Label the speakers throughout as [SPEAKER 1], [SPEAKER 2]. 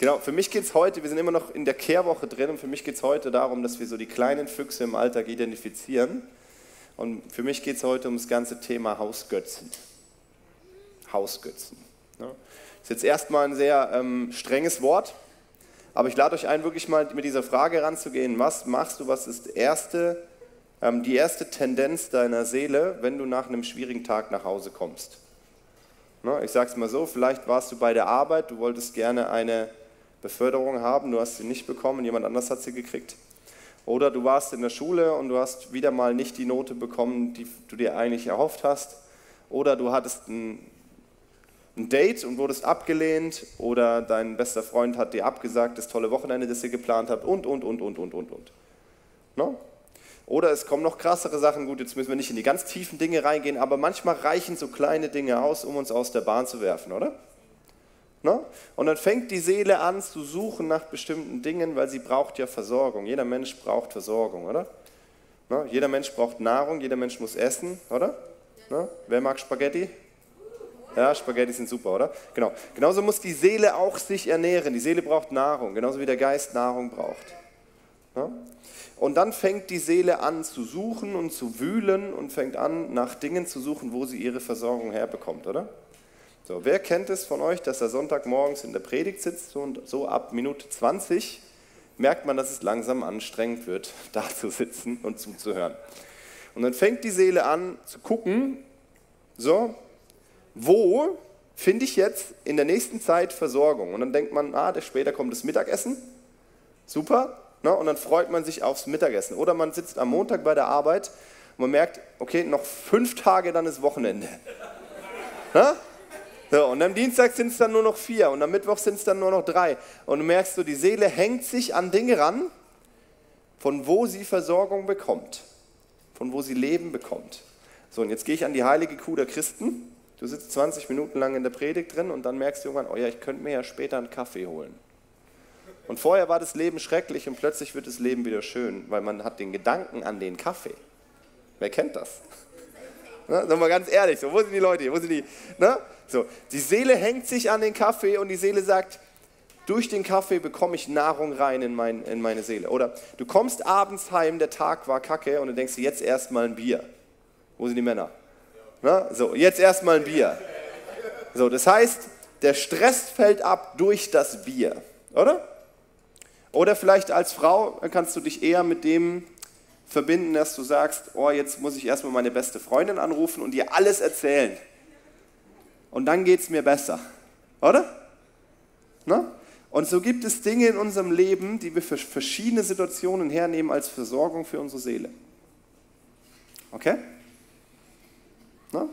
[SPEAKER 1] Genau, für mich geht es heute, wir sind immer noch in der Kehrwoche drin und für mich geht es heute darum, dass wir so die kleinen Füchse im Alltag identifizieren. Und für mich geht es heute um das ganze Thema Hausgötzen. Hausgötzen. Das ist jetzt erstmal ein sehr ähm, strenges Wort, aber ich lade euch ein, wirklich mal mit dieser Frage ranzugehen. Was machst du, was ist erste, ähm, die erste Tendenz deiner Seele, wenn du nach einem schwierigen Tag nach Hause kommst? Na, ich sage es mal so, vielleicht warst du bei der Arbeit, du wolltest gerne eine Beförderung haben, du hast sie nicht bekommen, jemand anders hat sie gekriegt. Oder du warst in der Schule und du hast wieder mal nicht die Note bekommen, die du dir eigentlich erhofft hast. Oder du hattest ein ein Date und wurdest abgelehnt oder dein bester Freund hat dir abgesagt, das tolle Wochenende, das ihr geplant habt und, und, und, und, und, und, und. No? Oder es kommen noch krassere Sachen, gut, jetzt müssen wir nicht in die ganz tiefen Dinge reingehen, aber manchmal reichen so kleine Dinge aus, um uns aus der Bahn zu werfen, oder? No? Und dann fängt die Seele an zu suchen nach bestimmten Dingen, weil sie braucht ja Versorgung. Jeder Mensch braucht Versorgung, oder? No? Jeder Mensch braucht Nahrung, jeder Mensch muss essen, oder? No? Wer mag Spaghetti? Ja, Spaghetti sind super, oder? Genau. Genauso muss die Seele auch sich ernähren. Die Seele braucht Nahrung, genauso wie der Geist Nahrung braucht. Ja? Und dann fängt die Seele an zu suchen und zu wühlen und fängt an, nach Dingen zu suchen, wo sie ihre Versorgung herbekommt, oder? So, wer kennt es von euch, dass er Sonntagmorgens in der Predigt sitzt und so ab Minute 20 merkt man, dass es langsam anstrengend wird, da zu sitzen und zuzuhören. Und dann fängt die Seele an zu gucken, so, wo finde ich jetzt in der nächsten Zeit Versorgung? Und dann denkt man, ah, später kommt das Mittagessen, super, ne? und dann freut man sich aufs Mittagessen. Oder man sitzt am Montag bei der Arbeit und man merkt, okay, noch fünf Tage, dann ist Wochenende. ne? So, und am Dienstag sind es dann nur noch vier und am Mittwoch sind es dann nur noch drei. Und du merkst so, die Seele hängt sich an Dinge ran, von wo sie Versorgung bekommt, von wo sie Leben bekommt. So, und jetzt gehe ich an die heilige Kuh der Christen Du sitzt 20 Minuten lang in der Predigt drin und dann merkst du irgendwann, oh ja, ich könnte mir ja später einen Kaffee holen. Und vorher war das Leben schrecklich und plötzlich wird das Leben wieder schön, weil man hat den Gedanken an den Kaffee. Wer kennt das? Na, sagen wir ganz ehrlich, so, wo sind die Leute hier? Wo sind die? Na? So, die Seele hängt sich an den Kaffee und die Seele sagt, durch den Kaffee bekomme ich Nahrung rein in, mein, in meine Seele. Oder du kommst abends heim, der Tag war kacke und du denkst dir jetzt erstmal ein Bier. Wo sind die Männer? Na, so, jetzt erstmal ein Bier. So, das heißt, der Stress fällt ab durch das Bier, oder? Oder vielleicht als Frau kannst du dich eher mit dem verbinden, dass du sagst, oh, jetzt muss ich erstmal meine beste Freundin anrufen und ihr alles erzählen. Und dann geht es mir besser, oder? Na? Und so gibt es Dinge in unserem Leben, die wir für verschiedene Situationen hernehmen als Versorgung für unsere Seele. Okay? Ne?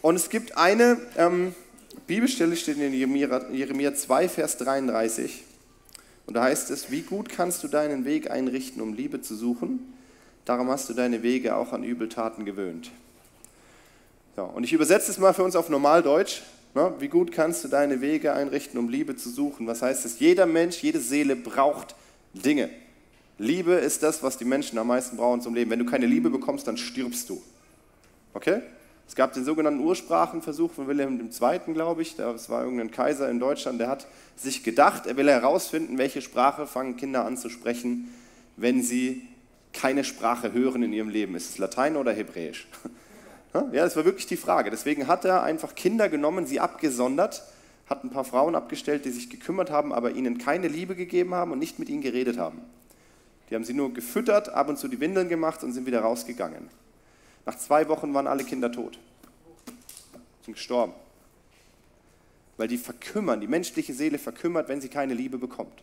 [SPEAKER 1] Und es gibt eine ähm, Bibelstelle, steht in Jeremia, Jeremia 2, Vers 33. Und da heißt es, wie gut kannst du deinen Weg einrichten, um Liebe zu suchen? Darum hast du deine Wege auch an Übeltaten gewöhnt. So, und ich übersetze es mal für uns auf Normaldeutsch. Ne? Wie gut kannst du deine Wege einrichten, um Liebe zu suchen? Was heißt es? Jeder Mensch, jede Seele braucht Dinge. Liebe ist das, was die Menschen am meisten brauchen zum Leben. Wenn du keine Liebe bekommst, dann stirbst du. Okay? Es gab den sogenannten Ursprachenversuch von Wilhelm II., glaube ich. Das war irgendein Kaiser in Deutschland, der hat sich gedacht, er will herausfinden, welche Sprache fangen Kinder an zu sprechen, wenn sie keine Sprache hören in ihrem Leben. Ist es Latein oder Hebräisch? Ja, das war wirklich die Frage. Deswegen hat er einfach Kinder genommen, sie abgesondert, hat ein paar Frauen abgestellt, die sich gekümmert haben, aber ihnen keine Liebe gegeben haben und nicht mit ihnen geredet haben. Die haben sie nur gefüttert, ab und zu die Windeln gemacht und sind wieder rausgegangen. Nach zwei Wochen waren alle Kinder tot. Sind gestorben. Weil die verkümmern, die menschliche Seele verkümmert, wenn sie keine Liebe bekommt.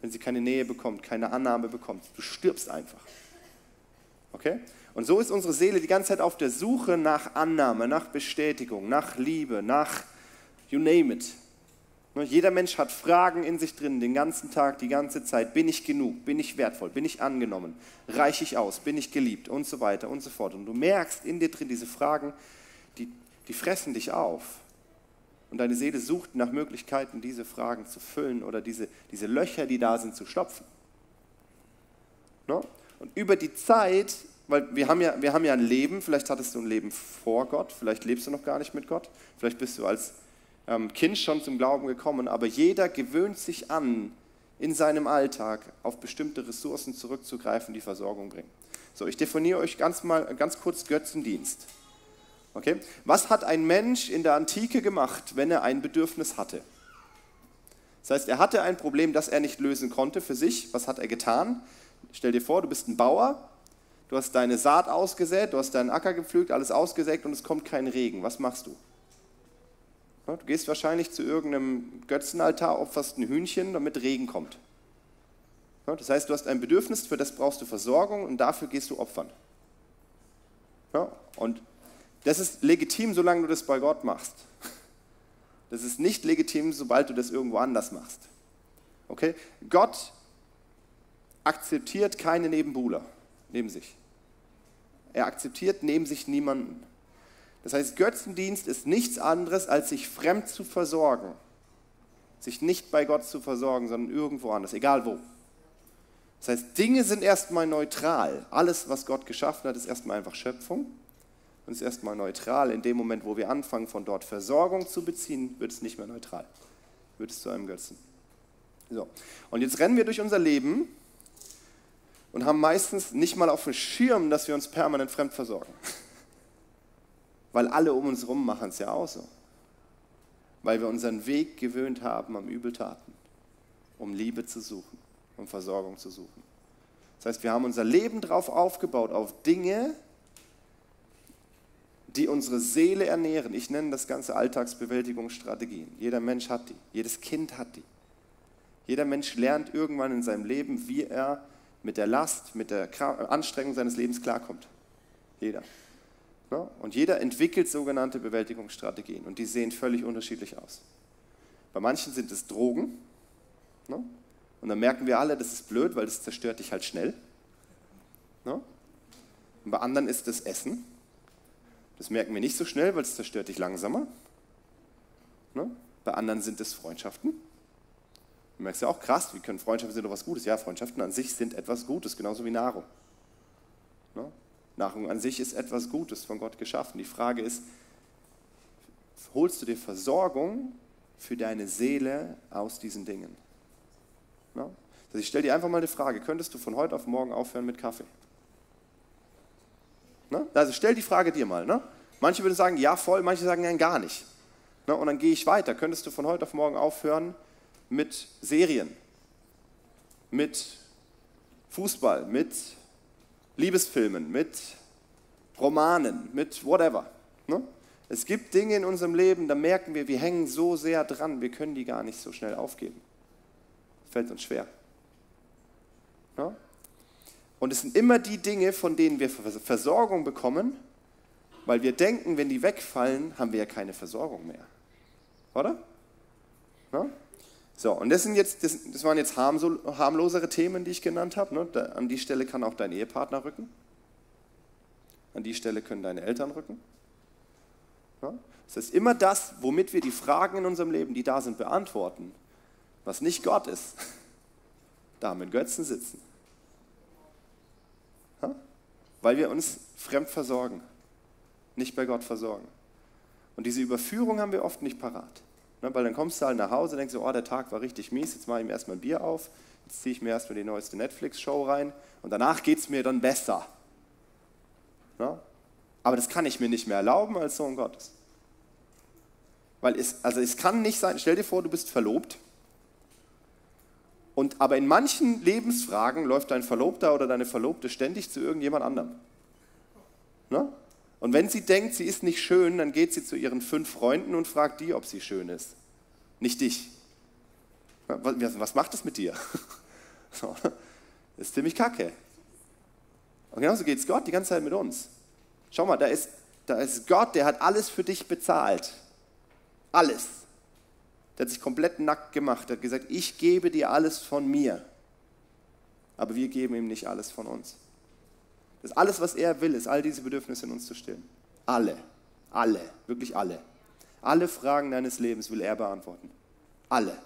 [SPEAKER 1] Wenn sie keine Nähe bekommt, keine Annahme bekommt. Du stirbst einfach. Okay? Und so ist unsere Seele die ganze Zeit auf der Suche nach Annahme, nach Bestätigung, nach Liebe, nach you name it. Ne, jeder Mensch hat Fragen in sich drin, den ganzen Tag, die ganze Zeit. Bin ich genug? Bin ich wertvoll? Bin ich angenommen? Reiche ich aus? Bin ich geliebt? Und so weiter und so fort. Und du merkst in dir drin, diese Fragen, die, die fressen dich auf. Und deine Seele sucht nach Möglichkeiten, diese Fragen zu füllen oder diese, diese Löcher, die da sind, zu stopfen. Ne? Und über die Zeit, weil wir haben, ja, wir haben ja ein Leben, vielleicht hattest du ein Leben vor Gott, vielleicht lebst du noch gar nicht mit Gott, vielleicht bist du als ähm, Kind schon zum Glauben gekommen, aber jeder gewöhnt sich an, in seinem Alltag auf bestimmte Ressourcen zurückzugreifen, die Versorgung bringen. So, ich definiere euch ganz, mal, ganz kurz Götzendienst. Okay? Was hat ein Mensch in der Antike gemacht, wenn er ein Bedürfnis hatte? Das heißt, er hatte ein Problem, das er nicht lösen konnte für sich. Was hat er getan? Stell dir vor, du bist ein Bauer, du hast deine Saat ausgesät, du hast deinen Acker gepflügt, alles ausgesägt und es kommt kein Regen. Was machst du? Du gehst wahrscheinlich zu irgendeinem Götzenaltar, opferst ein Hühnchen, damit Regen kommt. Das heißt, du hast ein Bedürfnis, für das brauchst du Versorgung und dafür gehst du opfern. Und das ist legitim, solange du das bei Gott machst. Das ist nicht legitim, sobald du das irgendwo anders machst. Okay? Gott akzeptiert keine Nebenbuhler neben sich. Er akzeptiert neben sich niemanden. Das heißt, Götzendienst ist nichts anderes, als sich fremd zu versorgen. Sich nicht bei Gott zu versorgen, sondern irgendwo anders, egal wo. Das heißt, Dinge sind erstmal neutral. Alles, was Gott geschaffen hat, ist erstmal einfach Schöpfung und ist erstmal neutral. In dem Moment, wo wir anfangen, von dort Versorgung zu beziehen, wird es nicht mehr neutral. Wird es zu einem Götzen. So. Und jetzt rennen wir durch unser Leben und haben meistens nicht mal auf dem Schirm, dass wir uns permanent fremd versorgen. Weil alle um uns herum machen es ja auch so. Weil wir unseren Weg gewöhnt haben am Übeltaten, um Liebe zu suchen, um Versorgung zu suchen. Das heißt, wir haben unser Leben darauf aufgebaut, auf Dinge, die unsere Seele ernähren. Ich nenne das Ganze Alltagsbewältigungsstrategien. Jeder Mensch hat die, jedes Kind hat die. Jeder Mensch lernt irgendwann in seinem Leben, wie er mit der Last, mit der Anstrengung seines Lebens klarkommt. Jeder. Und jeder entwickelt sogenannte Bewältigungsstrategien und die sehen völlig unterschiedlich aus. Bei manchen sind es Drogen und dann merken wir alle, das ist blöd, weil das zerstört dich halt schnell. Und bei anderen ist es Essen das merken wir nicht so schnell, weil es zerstört dich langsamer. Ne? Bei anderen sind es Freundschaften. Du merkst ja auch krass, wie können Freundschaften sind doch was Gutes? Ja, Freundschaften an sich sind etwas Gutes, genauso wie Nahrung. Ne? Nahrung an sich ist etwas Gutes, von Gott geschaffen. Die Frage ist, holst du dir Versorgung für deine Seele aus diesen Dingen? Ne? Also ich stelle dir einfach mal eine Frage, könntest du von heute auf morgen aufhören mit Kaffee? Also stell die Frage dir mal. Ne? Manche würden sagen, ja, voll, manche sagen, nein, gar nicht. Ne? Und dann gehe ich weiter. Könntest du von heute auf morgen aufhören mit Serien, mit Fußball, mit Liebesfilmen, mit Romanen, mit whatever. Ne? Es gibt Dinge in unserem Leben, da merken wir, wir hängen so sehr dran, wir können die gar nicht so schnell aufgeben. Fällt uns schwer. Ne? Und es sind immer die Dinge, von denen wir Versorgung bekommen, weil wir denken, wenn die wegfallen, haben wir ja keine Versorgung mehr. Oder? Ja? So, und das, sind jetzt, das, das waren jetzt harmlosere Themen, die ich genannt habe. Ne? Da, an die Stelle kann auch dein Ehepartner rücken. An die Stelle können deine Eltern rücken. Ja? Das heißt, immer das, womit wir die Fragen in unserem Leben, die da sind, beantworten, was nicht Gott ist, da mit Götzen sitzen weil wir uns fremd versorgen, nicht bei Gott versorgen. Und diese Überführung haben wir oft nicht parat. Ne, weil dann kommst du halt nach Hause und denkst, oh, der Tag war richtig mies, jetzt mache ich mir erstmal ein Bier auf, jetzt ziehe ich mir erstmal die neueste Netflix-Show rein und danach geht es mir dann besser. Ne? Aber das kann ich mir nicht mehr erlauben als Sohn Gottes. Weil es, also es kann nicht sein, stell dir vor, du bist verlobt und, aber in manchen Lebensfragen läuft dein Verlobter oder deine Verlobte ständig zu irgendjemand anderem. Ne? Und wenn sie denkt, sie ist nicht schön, dann geht sie zu ihren fünf Freunden und fragt die, ob sie schön ist. Nicht dich. Was, macht das mit dir? Das ist ziemlich kacke. Und genauso geht es Gott die ganze Zeit mit uns. Schau mal, da ist, da ist Gott, der hat alles für dich bezahlt. Alles. Der hat sich komplett nackt gemacht. Er hat gesagt, ich gebe dir alles von mir. Aber wir geben ihm nicht alles von uns. Das alles, was er will, ist all diese Bedürfnisse in uns zu stillen. Alle. Alle. Wirklich alle. Alle Fragen deines Lebens will er beantworten. Alle.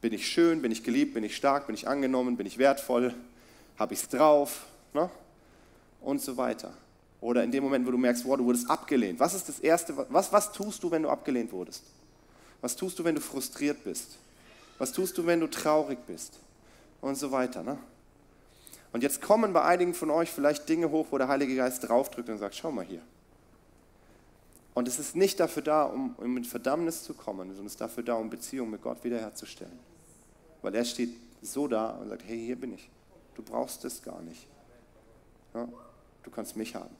[SPEAKER 1] Bin ich schön? Bin ich geliebt? Bin ich stark? Bin ich angenommen? Bin ich wertvoll? Habe ich es drauf? Ne? Und so weiter. Oder in dem Moment, wo du merkst, wow, du wurdest abgelehnt. Was ist das Erste? Was, was tust du, wenn du abgelehnt wurdest? Was tust du, wenn du frustriert bist? Was tust du, wenn du traurig bist? Und so weiter. Ne? Und jetzt kommen bei einigen von euch vielleicht Dinge hoch, wo der Heilige Geist draufdrückt und sagt, schau mal hier. Und es ist nicht dafür da, um, mit Verdammnis zu kommen, sondern es ist dafür da, um Beziehung mit Gott wiederherzustellen. Weil er steht so da und sagt, hey, hier bin ich. Du brauchst es gar nicht. Ja? Du kannst mich haben.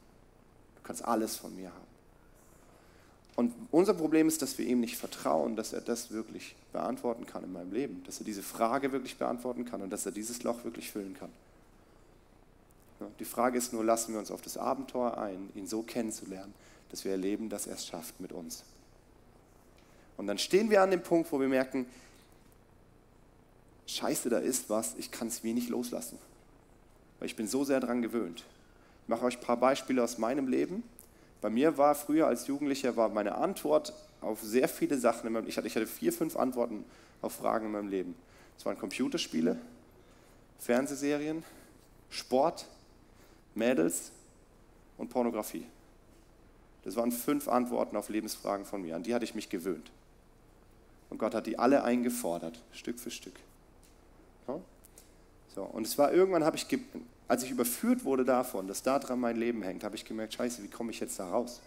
[SPEAKER 1] Du kannst alles von mir haben. Und unser Problem ist, dass wir ihm nicht vertrauen, dass er das wirklich beantworten kann in meinem Leben, dass er diese Frage wirklich beantworten kann und dass er dieses Loch wirklich füllen kann. Die Frage ist nur, lassen wir uns auf das Abenteuer ein, ihn so kennenzulernen, dass wir erleben, dass er es schafft mit uns. Und dann stehen wir an dem Punkt, wo wir merken, scheiße, da ist was, ich kann es wenig loslassen, weil ich bin so sehr daran gewöhnt. Ich mache euch ein paar Beispiele aus meinem Leben. Bei mir war früher als Jugendlicher war meine Antwort auf sehr viele Sachen, ich hatte, ich hatte vier, fünf Antworten auf Fragen in meinem Leben. Es waren Computerspiele, Fernsehserien, Sport, Mädels und Pornografie. Das waren fünf Antworten auf Lebensfragen von mir. An die hatte ich mich gewöhnt. Und Gott hat die alle eingefordert, Stück für Stück. So, und es war irgendwann, habe ich, als ich überführt wurde davon, dass da dran mein Leben hängt, habe ich gemerkt, scheiße, wie komme ich jetzt da raus?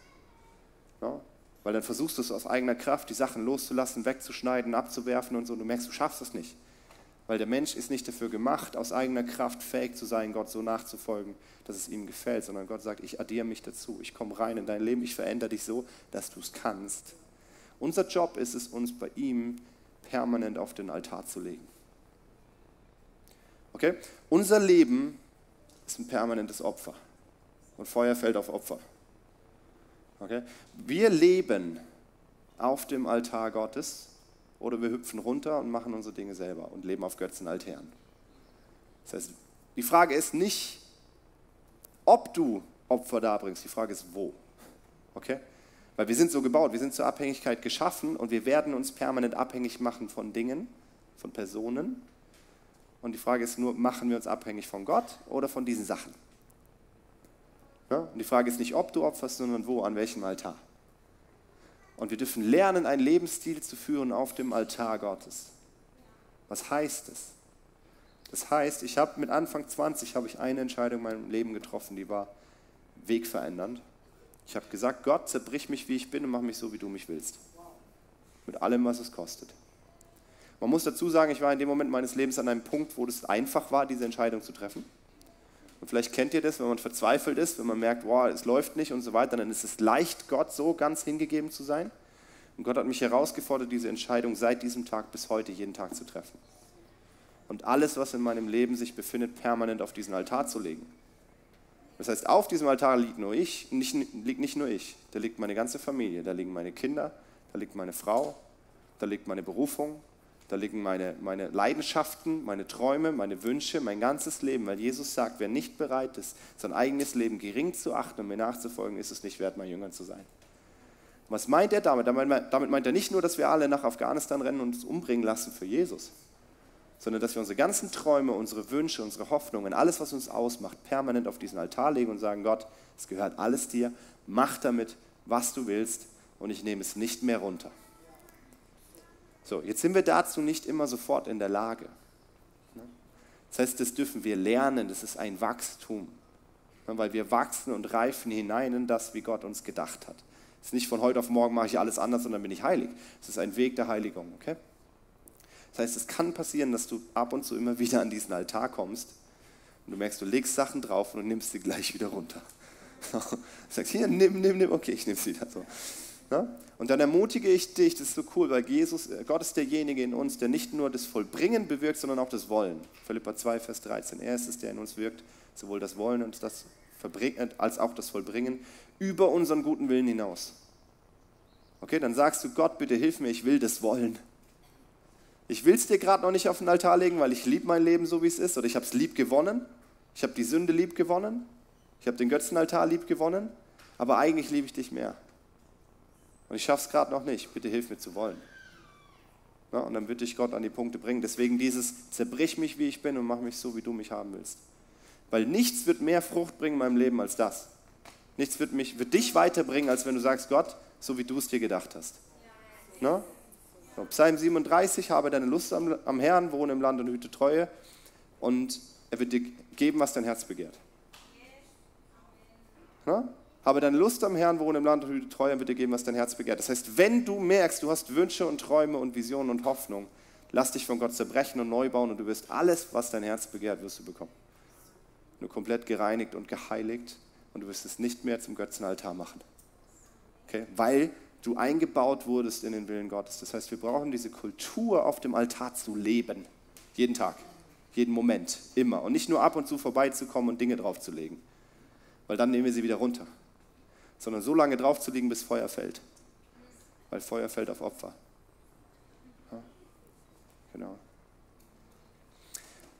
[SPEAKER 1] Ja? Weil dann versuchst du es aus eigener Kraft, die Sachen loszulassen, wegzuschneiden, abzuwerfen und so, und du merkst, du schaffst es nicht. Weil der Mensch ist nicht dafür gemacht, aus eigener Kraft fähig zu sein, Gott so nachzufolgen, dass es ihm gefällt, sondern Gott sagt, ich addiere mich dazu, ich komme rein in dein Leben, ich verändere dich so, dass du es kannst. Unser Job ist es, uns bei ihm permanent auf den Altar zu legen. Okay? Unser Leben ist ein permanentes Opfer. Und Feuer fällt auf Opfer. Okay? Wir leben auf dem Altar Gottes oder wir hüpfen runter und machen unsere Dinge selber und leben auf Götzenaltären. Das heißt, die Frage ist nicht, ob du Opfer darbringst, die Frage ist, wo. Okay? Weil wir sind so gebaut, wir sind zur Abhängigkeit geschaffen und wir werden uns permanent abhängig machen von Dingen, von Personen und die Frage ist nur, machen wir uns abhängig von Gott oder von diesen Sachen? Ja? Und die Frage ist nicht, ob du opferst, sondern wo, an welchem Altar. Und wir dürfen lernen, einen Lebensstil zu führen auf dem Altar Gottes. Was heißt es? Das heißt, ich habe mit Anfang 20 habe ich eine Entscheidung in meinem Leben getroffen, die war wegverändernd. Ich habe gesagt, Gott, zerbrich mich, wie ich bin und mach mich so, wie du mich willst. Mit allem, was es kostet. Man muss dazu sagen, ich war in dem Moment meines Lebens an einem Punkt, wo es einfach war, diese Entscheidung zu treffen. Und vielleicht kennt ihr das, wenn man verzweifelt ist, wenn man merkt, wow, es läuft nicht und so weiter, dann ist es leicht, Gott so ganz hingegeben zu sein. Und Gott hat mich herausgefordert, diese Entscheidung seit diesem Tag bis heute jeden Tag zu treffen. Und alles, was in meinem Leben sich befindet, permanent auf diesen Altar zu legen. Das heißt, auf diesem Altar liegt nur ich, nicht, liegt nicht nur ich, da liegt meine ganze Familie, da liegen meine Kinder, da liegt meine Frau, da liegt meine Berufung, da liegen meine, meine Leidenschaften, meine Träume, meine Wünsche, mein ganzes Leben, weil Jesus sagt, wer nicht bereit ist, sein eigenes Leben gering zu achten und mir nachzufolgen, ist es nicht wert, mein Jünger zu sein. Was meint er damit? Damit meint er nicht nur, dass wir alle nach Afghanistan rennen und uns umbringen lassen für Jesus, sondern dass wir unsere ganzen Träume, unsere Wünsche, unsere Hoffnungen, alles, was uns ausmacht, permanent auf diesen Altar legen und sagen, Gott, es gehört alles dir, mach damit, was du willst und ich nehme es nicht mehr runter. So, jetzt sind wir dazu nicht immer sofort in der Lage. Ne? Das heißt, das dürfen wir lernen, das ist ein Wachstum, ne? weil wir wachsen und reifen hinein in das, wie Gott uns gedacht hat. Es ist nicht von heute auf morgen mache ich alles anders und dann bin ich heilig. Es ist ein Weg der Heiligung, okay? Das heißt, es kann passieren, dass du ab und zu immer wieder an diesen Altar kommst und du merkst, du legst Sachen drauf und du nimmst sie gleich wieder runter. Du sagst, hier, nimm, nimm, nimm, okay, ich nehme sie wieder so. Ja? Und dann ermutige ich dich, das ist so cool, weil Jesus, äh, Gott ist derjenige in uns, der nicht nur das Vollbringen bewirkt, sondern auch das Wollen. Philippa 2, Vers 13. Er ist es, der in uns wirkt, sowohl das Wollen und das Verbringen, als auch das Vollbringen, über unseren guten Willen hinaus. Okay, dann sagst du, Gott, bitte hilf mir, ich will das wollen. Ich will es dir gerade noch nicht auf den Altar legen, weil ich liebe mein Leben so, wie es ist, oder ich habe es lieb gewonnen. Ich habe die Sünde lieb gewonnen. Ich habe den Götzenaltar lieb gewonnen. Aber eigentlich liebe ich dich mehr. Und ich schaffe es gerade noch nicht. Bitte hilf mir zu wollen. Ja, und dann würde ich Gott an die Punkte bringen. Deswegen dieses, zerbrich mich, wie ich bin und mach mich so, wie du mich haben willst. Weil nichts wird mehr Frucht bringen in meinem Leben als das. Nichts wird, mich, wird dich weiterbringen, als wenn du sagst, Gott, so wie du es dir gedacht hast. Na? Psalm 37, habe deine Lust am, am Herrn, wohne im Land und hüte Treue und er wird dir geben, was dein Herz begehrt. Na? Habe deine Lust am Herrn, wohne im Land und hüte Treue, und wird dir geben, was dein Herz begehrt. Das heißt, wenn du merkst, du hast Wünsche und Träume und Visionen und Hoffnung, lass dich von Gott zerbrechen und neu bauen und du wirst alles, was dein Herz begehrt, wirst du bekommen. Nur komplett gereinigt und geheiligt und du wirst es nicht mehr zum Götzenaltar machen. Okay? Weil du eingebaut wurdest in den Willen Gottes. Das heißt, wir brauchen diese Kultur auf dem Altar zu leben. Jeden Tag, jeden Moment, immer. Und nicht nur ab und zu vorbeizukommen und Dinge draufzulegen. Weil dann nehmen wir sie wieder runter sondern so lange draufzulegen, bis Feuer fällt. Weil Feuer fällt auf Opfer. Ja, genau.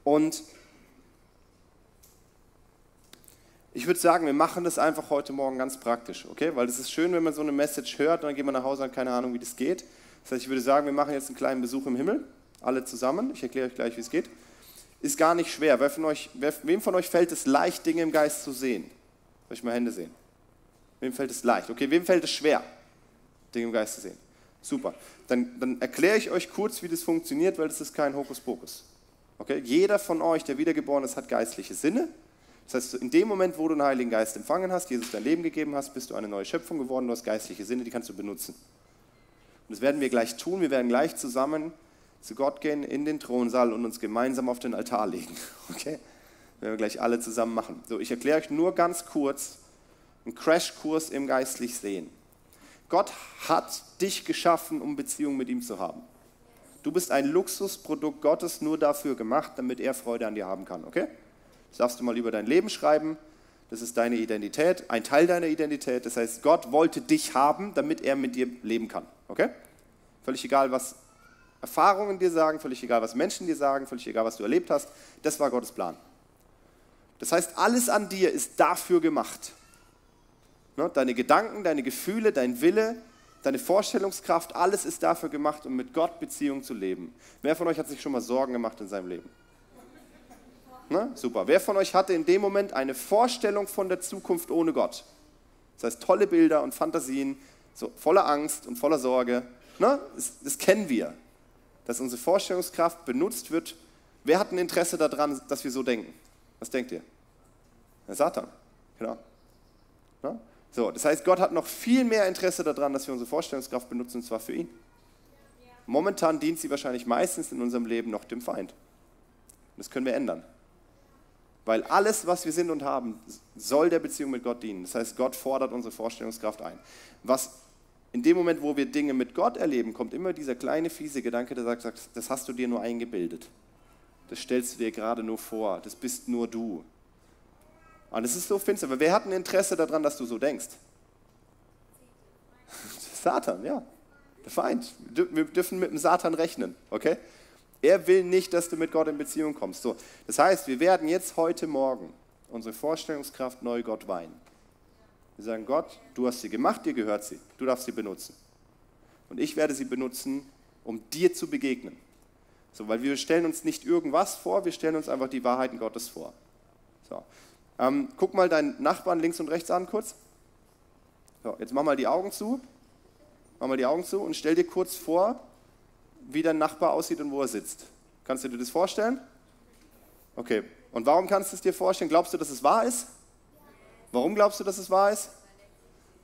[SPEAKER 1] Und ich würde sagen, wir machen das einfach heute Morgen ganz praktisch, okay? Weil es ist schön, wenn man so eine Message hört und dann geht man nach Hause und hat keine Ahnung, wie das geht. Das heißt, ich würde sagen, wir machen jetzt einen kleinen Besuch im Himmel, alle zusammen. Ich erkläre euch gleich, wie es geht. Ist gar nicht schwer. Wer von euch, wer, wem von euch fällt es leicht, Dinge im Geist zu sehen? Soll ich mal Hände sehen? Wem fällt es leicht? Okay, wem fällt es schwer, Dinge im Geist zu sehen? Super. Dann, dann erkläre ich euch kurz, wie das funktioniert, weil das ist kein Hokuspokus. Okay? Jeder von euch, der wiedergeboren ist, hat geistliche Sinne. Das heißt, in dem Moment, wo du den Heiligen Geist empfangen hast, Jesus dein Leben gegeben hast, bist du eine neue Schöpfung geworden, du hast geistliche Sinne, die kannst du benutzen. Und das werden wir gleich tun. Wir werden gleich zusammen zu Gott gehen in den Thronsaal und uns gemeinsam auf den Altar legen. Okay? Das werden wir gleich alle zusammen machen. So, ich erkläre euch nur ganz kurz, einen Crashkurs im geistlich Sehen. Gott hat dich geschaffen, um Beziehung mit ihm zu haben. Du bist ein Luxusprodukt Gottes nur dafür gemacht, damit er Freude an dir haben kann, okay? Das darfst du mal über dein Leben schreiben. Das ist deine Identität, ein Teil deiner Identität. Das heißt, Gott wollte dich haben, damit er mit dir leben kann, okay? Völlig egal, was Erfahrungen dir sagen, völlig egal, was Menschen dir sagen, völlig egal, was du erlebt hast. Das war Gottes Plan. Das heißt, alles an dir ist dafür gemacht. Ne? Deine Gedanken, deine Gefühle, dein Wille, deine Vorstellungskraft, alles ist dafür gemacht, um mit Gott Beziehung zu leben. Wer von euch hat sich schon mal Sorgen gemacht in seinem Leben? Ne? Super. Wer von euch hatte in dem Moment eine Vorstellung von der Zukunft ohne Gott? Das heißt, tolle Bilder und Fantasien, so voller Angst und voller Sorge. Ne? Das, das kennen wir, dass unsere Vorstellungskraft benutzt wird. Wer hat ein Interesse daran, dass wir so denken? Was denkt ihr? Der Satan, genau. Ne? So, das heißt, Gott hat noch viel mehr Interesse daran, dass wir unsere Vorstellungskraft benutzen, und zwar für ihn. Momentan dient sie wahrscheinlich meistens in unserem Leben noch dem Feind. Das können wir ändern. Weil alles, was wir sind und haben, soll der Beziehung mit Gott dienen. Das heißt, Gott fordert unsere Vorstellungskraft ein. Was in dem Moment, wo wir Dinge mit Gott erleben, kommt immer dieser kleine fiese Gedanke, der sagt, das hast du dir nur eingebildet. Das stellst du dir gerade nur vor. Das bist nur du. Und es ist so finster. Aber wer hat ein Interesse daran, dass du so denkst? Satan, ja. Der Feind. Wir dürfen mit dem Satan rechnen, okay? Er will nicht, dass du mit Gott in Beziehung kommst. So, das heißt, wir werden jetzt heute Morgen unsere Vorstellungskraft neu Gott weihen. Wir sagen, Gott, du hast sie gemacht, dir gehört sie. Du darfst sie benutzen. Und ich werde sie benutzen, um dir zu begegnen. So, weil wir stellen uns nicht irgendwas vor, wir stellen uns einfach die Wahrheiten Gottes vor. So. Ähm, guck mal deinen Nachbarn links und rechts an kurz. So, jetzt mach mal die Augen zu. Mach mal die Augen zu und stell dir kurz vor, wie dein Nachbar aussieht und wo er sitzt. Kannst du dir das vorstellen? Okay. Und warum kannst du es dir vorstellen? Glaubst du, dass es wahr ist? Warum glaubst du, dass es wahr ist?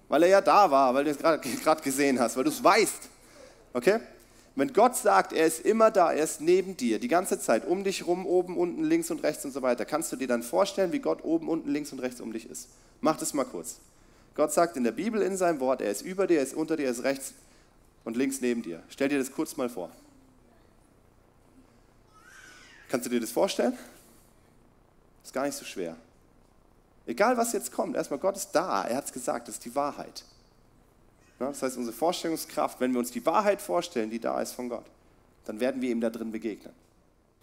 [SPEAKER 1] Weil er ja da war, weil du es gerade gesehen hast, weil du es weißt. Okay? Wenn Gott sagt, er ist immer da, er ist neben dir, die ganze Zeit, um dich rum, oben, unten, links und rechts und so weiter, kannst du dir dann vorstellen, wie Gott oben, unten, links und rechts um dich ist. Mach das mal kurz. Gott sagt in der Bibel in seinem Wort, er ist über dir, er ist unter dir, er ist rechts und links neben dir. Stell dir das kurz mal vor. Kannst du dir das vorstellen? Ist gar nicht so schwer. Egal was jetzt kommt, erstmal Gott ist da, er hat es gesagt, das ist die Wahrheit. Das heißt, unsere Vorstellungskraft, wenn wir uns die Wahrheit vorstellen, die da ist von Gott, dann werden wir ihm da drin begegnen.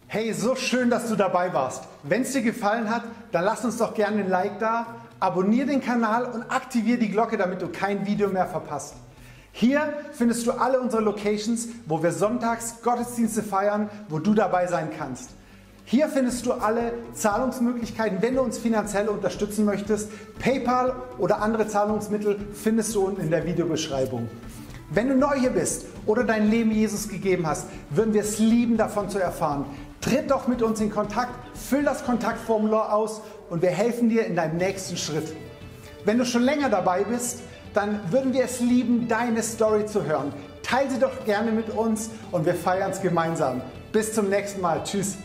[SPEAKER 2] Hey, so schön, dass du dabei warst. Wenn es dir gefallen hat, dann lass uns doch gerne ein Like da, abonniere den Kanal und aktiviere die Glocke, damit du kein Video mehr verpasst. Hier findest du alle unsere Locations, wo wir sonntags Gottesdienste feiern, wo du dabei sein kannst. Hier findest du alle Zahlungsmöglichkeiten, wenn du uns finanziell unterstützen möchtest. PayPal oder andere Zahlungsmittel findest du unten in der Videobeschreibung. Wenn du neu hier bist oder dein Leben Jesus gegeben hast, würden wir es lieben, davon zu erfahren. Tritt doch mit uns in Kontakt, füll das Kontaktformular aus und wir helfen dir in deinem nächsten Schritt. Wenn du schon länger dabei bist, dann würden wir es lieben, deine Story zu hören. Teile sie doch gerne mit uns und wir feiern es gemeinsam. Bis zum nächsten Mal. Tschüss.